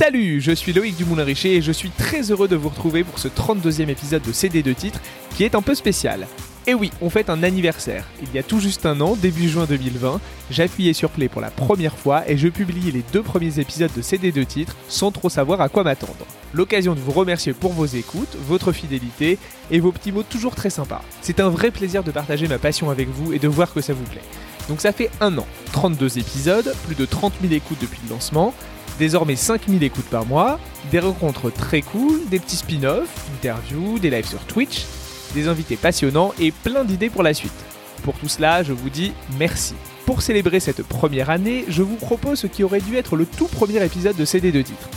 Salut, je suis Loïc Dumoulin-Richer et je suis très heureux de vous retrouver pour ce 32e épisode de CD de titres qui est un peu spécial. Et oui, on fête un anniversaire. Il y a tout juste un an, début juin 2020, j'appuyais sur Play pour la première fois et je publiais les deux premiers épisodes de CD de titres sans trop savoir à quoi m'attendre. L'occasion de vous remercier pour vos écoutes, votre fidélité et vos petits mots toujours très sympas. C'est un vrai plaisir de partager ma passion avec vous et de voir que ça vous plaît. Donc ça fait un an, 32 épisodes, plus de 30 000 écoutes depuis le lancement, désormais 5000 écoutes par mois, des rencontres très cool, des petits spin-offs, interviews, des lives sur Twitch, des invités passionnants et plein d'idées pour la suite. Pour tout cela, je vous dis merci. Pour célébrer cette première année, je vous propose ce qui aurait dû être le tout premier épisode de CD de titre.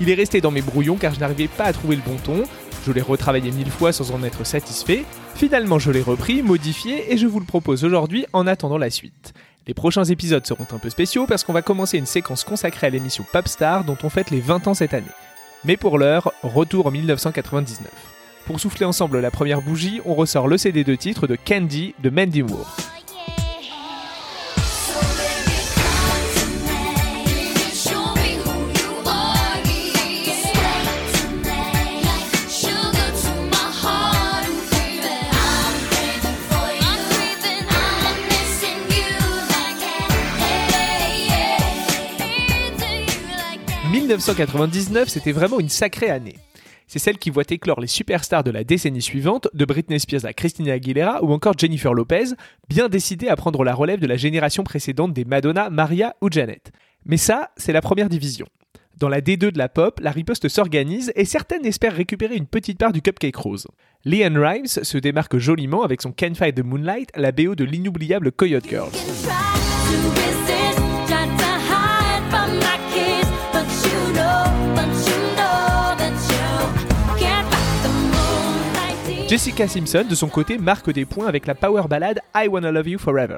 Il est resté dans mes brouillons car je n'arrivais pas à trouver le bon ton, je l'ai retravaillé mille fois sans en être satisfait, finalement je l'ai repris, modifié et je vous le propose aujourd'hui en attendant la suite. Les prochains épisodes seront un peu spéciaux parce qu'on va commencer une séquence consacrée à l'émission Popstar dont on fête les 20 ans cette année. Mais pour l'heure, retour en 1999. Pour souffler ensemble la première bougie, on ressort le CD de titre de Candy de Mandy Moore. 1999, c'était vraiment une sacrée année. C'est celle qui voit éclore les superstars de la décennie suivante, de Britney Spears à Christina Aguilera ou encore Jennifer Lopez, bien décidées à prendre la relève de la génération précédente des Madonna, Maria ou Janet. Mais ça, c'est la première division. Dans la D2 de la pop, la riposte s'organise et certaines espèrent récupérer une petite part du cupcake rose. Leanne Rimes se démarque joliment avec son Can't Fight the Moonlight, la BO de l'inoubliable Coyote Girls. Jessica Simpson, de son côté, marque des points avec la power ballade I Wanna Love You Forever.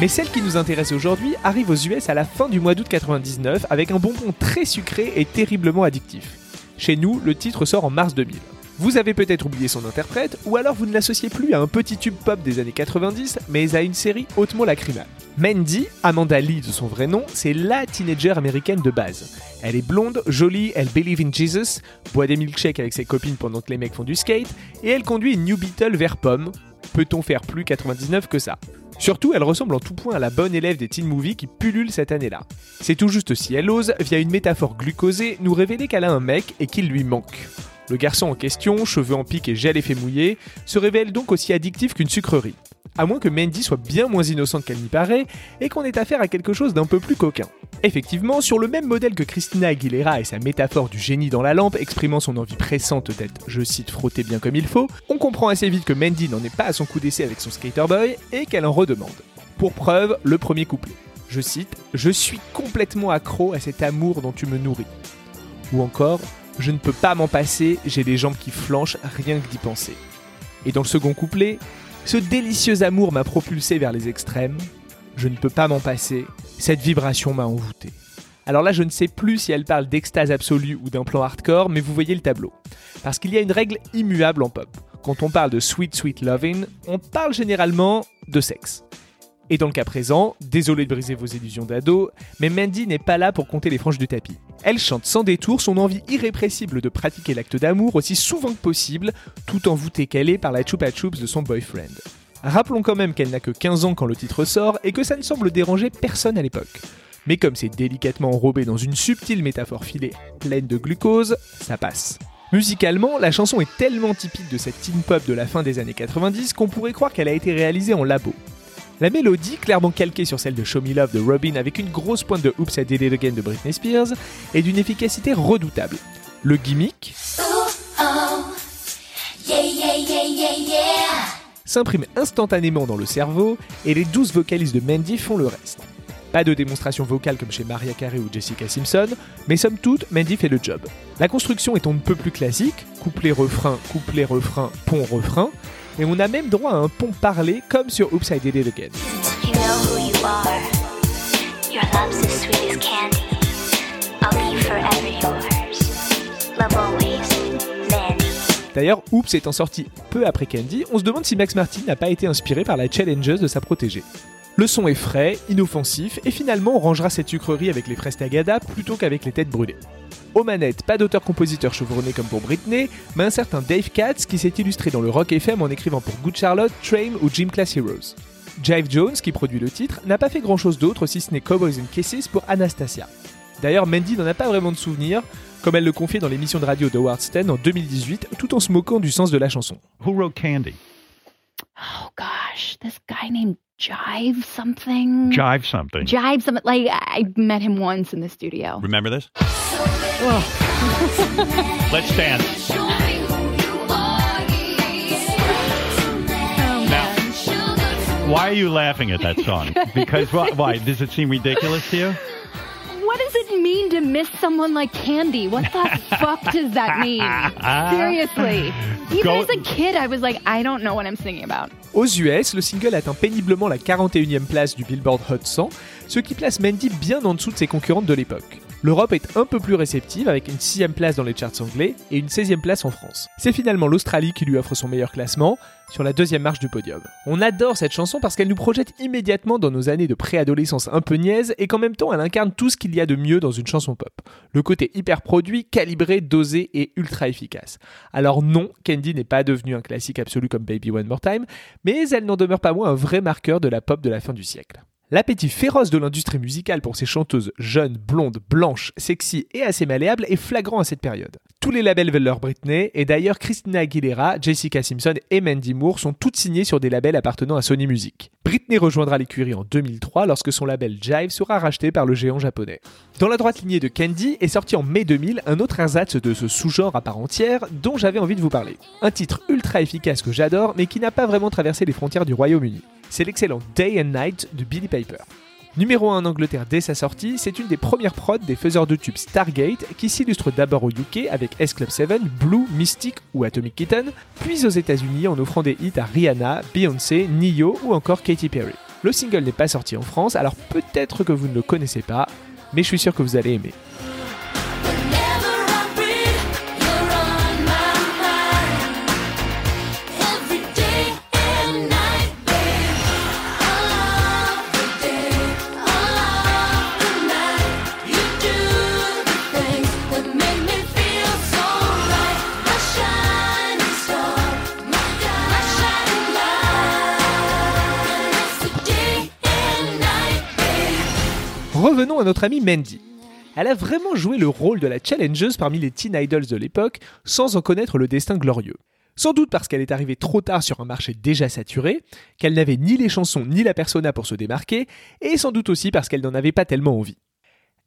Mais celle qui nous intéresse aujourd'hui arrive aux US à la fin du mois d'août 99 avec un bonbon très sucré et terriblement addictif. Chez nous, le titre sort en mars 2000. Vous avez peut-être oublié son interprète, ou alors vous ne l'associez plus à un petit tube pop des années 90, mais à une série hautement lacrymale. Mandy, Amanda Lee de son vrai nom, c'est la teenager américaine de base. Elle est blonde, jolie, elle believe in Jesus, boit des milkshakes avec ses copines pendant que les mecs font du skate, et elle conduit une New Beetle vers pomme. Peut-on faire plus 99 que ça? Surtout, elle ressemble en tout point à la bonne élève des teen movies qui pullulent cette année-là. C'est tout juste si elle ose, via une métaphore glucosée, nous révéler qu'elle a un mec et qu'il lui manque. Le garçon en question, cheveux en pique et gel effet mouillé, se révèle donc aussi addictif qu'une sucrerie. À moins que Mandy soit bien moins innocente qu'elle n'y paraît et qu'on ait affaire à quelque chose d'un peu plus coquin. Effectivement, sur le même modèle que Christina Aguilera et sa métaphore du génie dans la lampe exprimant son envie pressante d'être, je cite, frotté bien comme il faut, on comprend assez vite que Mandy n'en est pas à son coup d'essai avec son skater boy et qu'elle en redemande. Pour preuve, le premier couplet. Je cite Je suis complètement accro à cet amour dont tu me nourris. Ou encore je ne peux pas m'en passer, j'ai les jambes qui flanchent rien que d'y penser. Et dans le second couplet, ce délicieux amour m'a propulsé vers les extrêmes, je ne peux pas m'en passer, cette vibration m'a envoûté. Alors là, je ne sais plus si elle parle d'extase absolue ou d'un plan hardcore, mais vous voyez le tableau. Parce qu'il y a une règle immuable en pop. Quand on parle de sweet sweet loving, on parle généralement de sexe. Et dans le cas présent, désolé de briser vos illusions d'ado, mais Mandy n'est pas là pour compter les franges du tapis. Elle chante sans détour son envie irrépressible de pratiquer l'acte d'amour aussi souvent que possible, tout envoûtée qu'elle est par la chupa chups de son boyfriend. Rappelons quand même qu'elle n'a que 15 ans quand le titre sort et que ça ne semble déranger personne à l'époque. Mais comme c'est délicatement enrobé dans une subtile métaphore filée pleine de glucose, ça passe. Musicalement, la chanson est tellement typique de cette teen pop de la fin des années 90 qu'on pourrait croire qu'elle a été réalisée en labo. La mélodie, clairement calquée sur celle de Show Me Love de Robin avec une grosse pointe de Oops I Did It Again de Britney Spears, est d'une efficacité redoutable. Le gimmick s'imprime instantanément dans le cerveau et les douze vocalistes de Mandy font le reste. Pas de démonstration vocale comme chez Maria Carey ou Jessica Simpson, mais somme toute, Mandy fait le job. La construction est on ne peut plus classique, couplet-refrain, couplet-refrain, pont-refrain, et on a même droit à un pont parlé comme sur Oops I Did It Again. D'ailleurs, Oops étant sorti peu après Candy, on se demande si Max Martin n'a pas été inspiré par la challengeuse de sa protégée. Le son est frais, inoffensif, et finalement on rangera cette sucrerie avec les fraises Tagada plutôt qu'avec les têtes brûlées. Aux manettes, pas d'auteur-compositeur chevronné comme pour Britney, mais un certain Dave Katz qui s'est illustré dans le rock FM en écrivant pour Good Charlotte, Train ou Gym Class Heroes. Jive Jones, qui produit le titre, n'a pas fait grand chose d'autre si ce n'est Cowboys and Kisses pour Anastasia. D'ailleurs, Mandy n'en a pas vraiment de souvenir, comme elle le confiait dans l'émission de radio de Howard Stern en 2018, tout en se moquant du sens de la chanson. Who wrote Candy? Oh gosh, this guy named Jive something? Jive something. Jive something. Like I met him once in the studio. Remember this? Let's dance. Now, why are you laughing at that song? Because why? why? Does it seem ridiculous to you? What does it mean to miss someone like Candy? What the fuck does that mean? Seriously. Even Go- as a kid, I was like, I don't know what I'm singing about. Aux US, le single atteint péniblement la 41e place du Billboard Hot 100, ce qui place Mandy bien en dessous de ses concurrentes de l'époque. L'Europe est un peu plus réceptive avec une 6 place dans les charts anglais et une 16e place en France. C'est finalement l'Australie qui lui offre son meilleur classement, sur la deuxième marche du podium. On adore cette chanson parce qu'elle nous projette immédiatement dans nos années de préadolescence un peu niaise et qu'en même temps elle incarne tout ce qu'il y a de mieux dans une chanson pop. Le côté hyper produit, calibré, dosé et ultra efficace. Alors non, Candy n'est pas devenue un classique absolu comme Baby One More Time, mais elle n'en demeure pas moins un vrai marqueur de la pop de la fin du siècle. L'appétit féroce de l'industrie musicale pour ces chanteuses jeunes, blondes, blanches, sexy et assez malléables est flagrant à cette période. Tous les labels veulent leur Britney, et d'ailleurs Christina Aguilera, Jessica Simpson et Mandy Moore sont toutes signées sur des labels appartenant à Sony Music. Britney rejoindra l'écurie en 2003 lorsque son label Jive sera racheté par le géant japonais. Dans la droite lignée de Candy est sorti en mai 2000 un autre ersatz de ce sous-genre à part entière dont j'avais envie de vous parler. Un titre ultra efficace que j'adore mais qui n'a pas vraiment traversé les frontières du Royaume-Uni. C'est l'excellent Day and Night de Billy Piper. Numéro 1 en Angleterre dès sa sortie, c'est une des premières prods des faiseurs de tubes Stargate qui s'illustre d'abord au UK avec S Club 7, Blue, Mystic ou Atomic Kitten, puis aux États-Unis en offrant des hits à Rihanna, Beyoncé, Nio ou encore Katy Perry. Le single n'est pas sorti en France, alors peut-être que vous ne le connaissez pas, mais je suis sûr que vous allez aimer. Revenons à notre amie Mandy. Elle a vraiment joué le rôle de la challengeuse parmi les teen idols de l'époque sans en connaître le destin glorieux. Sans doute parce qu'elle est arrivée trop tard sur un marché déjà saturé, qu'elle n'avait ni les chansons ni la persona pour se démarquer, et sans doute aussi parce qu'elle n'en avait pas tellement envie.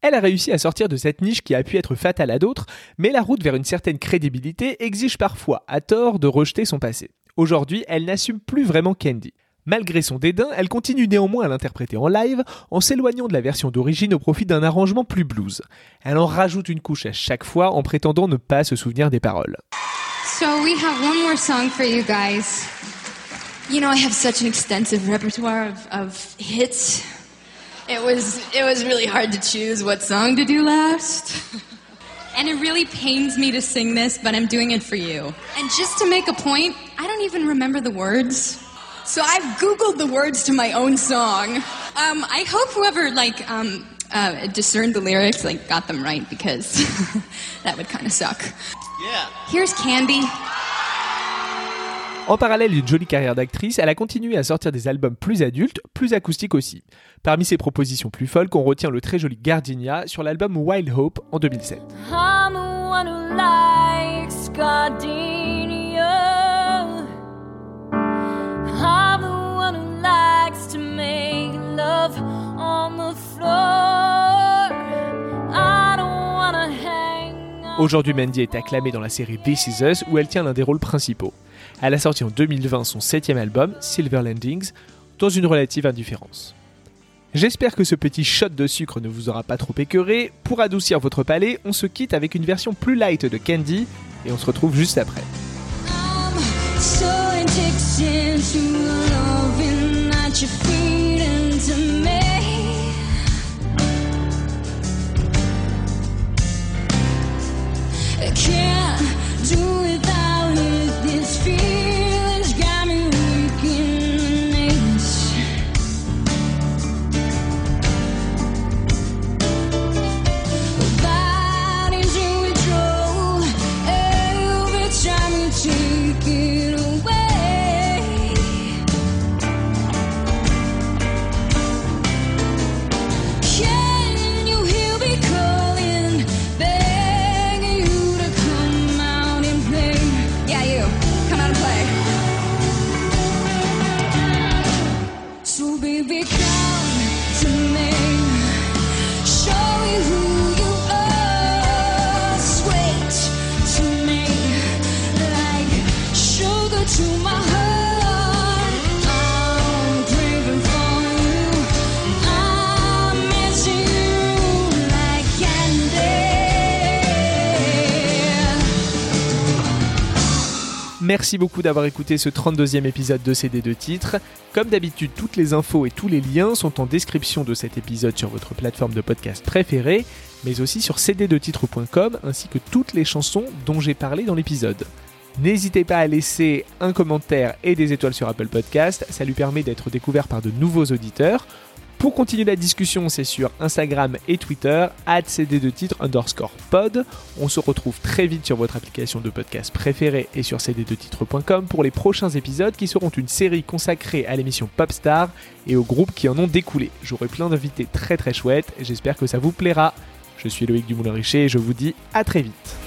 Elle a réussi à sortir de cette niche qui a pu être fatale à d'autres, mais la route vers une certaine crédibilité exige parfois, à tort, de rejeter son passé. Aujourd'hui, elle n'assume plus vraiment Candy. Malgré son dédain, elle continue néanmoins à l'interpréter en live en s'éloignant de la version d'origine au profit d'un arrangement plus blues. Elle en rajoute une couche à chaque fois en prétendant ne pas se souvenir des paroles. So we have one more song for you guys. You know, I have such an extensive repertoire of, of hits. It was it was really hard to choose what song to do last. and it really pains me to sing this, but I'm doing it for you. And just to make a point, I don't even remember the words. So I've Googled the words to my own song. Um, I hope whoever like um, uh, discerned the lyrics like got them right because that would kind of suck. Yeah. Here's Candy. En parallèle d'une jolie carrière d'actrice, elle a continué à sortir des albums plus adultes, plus acoustiques aussi. Parmi ses propositions plus folles, on retient le très joli Gardenia sur l'album Wild Hope en 2007. I'm the one who likes gardenia. Aujourd'hui, Mandy est acclamée dans la série This Is Us où elle tient l'un des rôles principaux. Elle a sorti en 2020 son septième album, Silver Landings, dans une relative indifférence. J'espère que ce petit shot de sucre ne vous aura pas trop écœuré. Pour adoucir votre palais, on se quitte avec une version plus light de Candy et on se retrouve juste après. I can't do without this fear. Merci beaucoup d'avoir écouté ce 32e épisode de CD2 titres. Comme d'habitude, toutes les infos et tous les liens sont en description de cet épisode sur votre plateforme de podcast préférée, mais aussi sur cd2titres.com ainsi que toutes les chansons dont j'ai parlé dans l'épisode. N'hésitez pas à laisser un commentaire et des étoiles sur Apple Podcast, ça lui permet d'être découvert par de nouveaux auditeurs. Pour continuer la discussion, c'est sur Instagram et Twitter, cd2titres underscore pod. On se retrouve très vite sur votre application de podcast préférée et sur cd2titres.com pour les prochains épisodes qui seront une série consacrée à l'émission Popstar et aux groupes qui en ont découlé. J'aurai plein d'invités très très chouettes et j'espère que ça vous plaira. Je suis Loïc Dumoulin-Richer et je vous dis à très vite.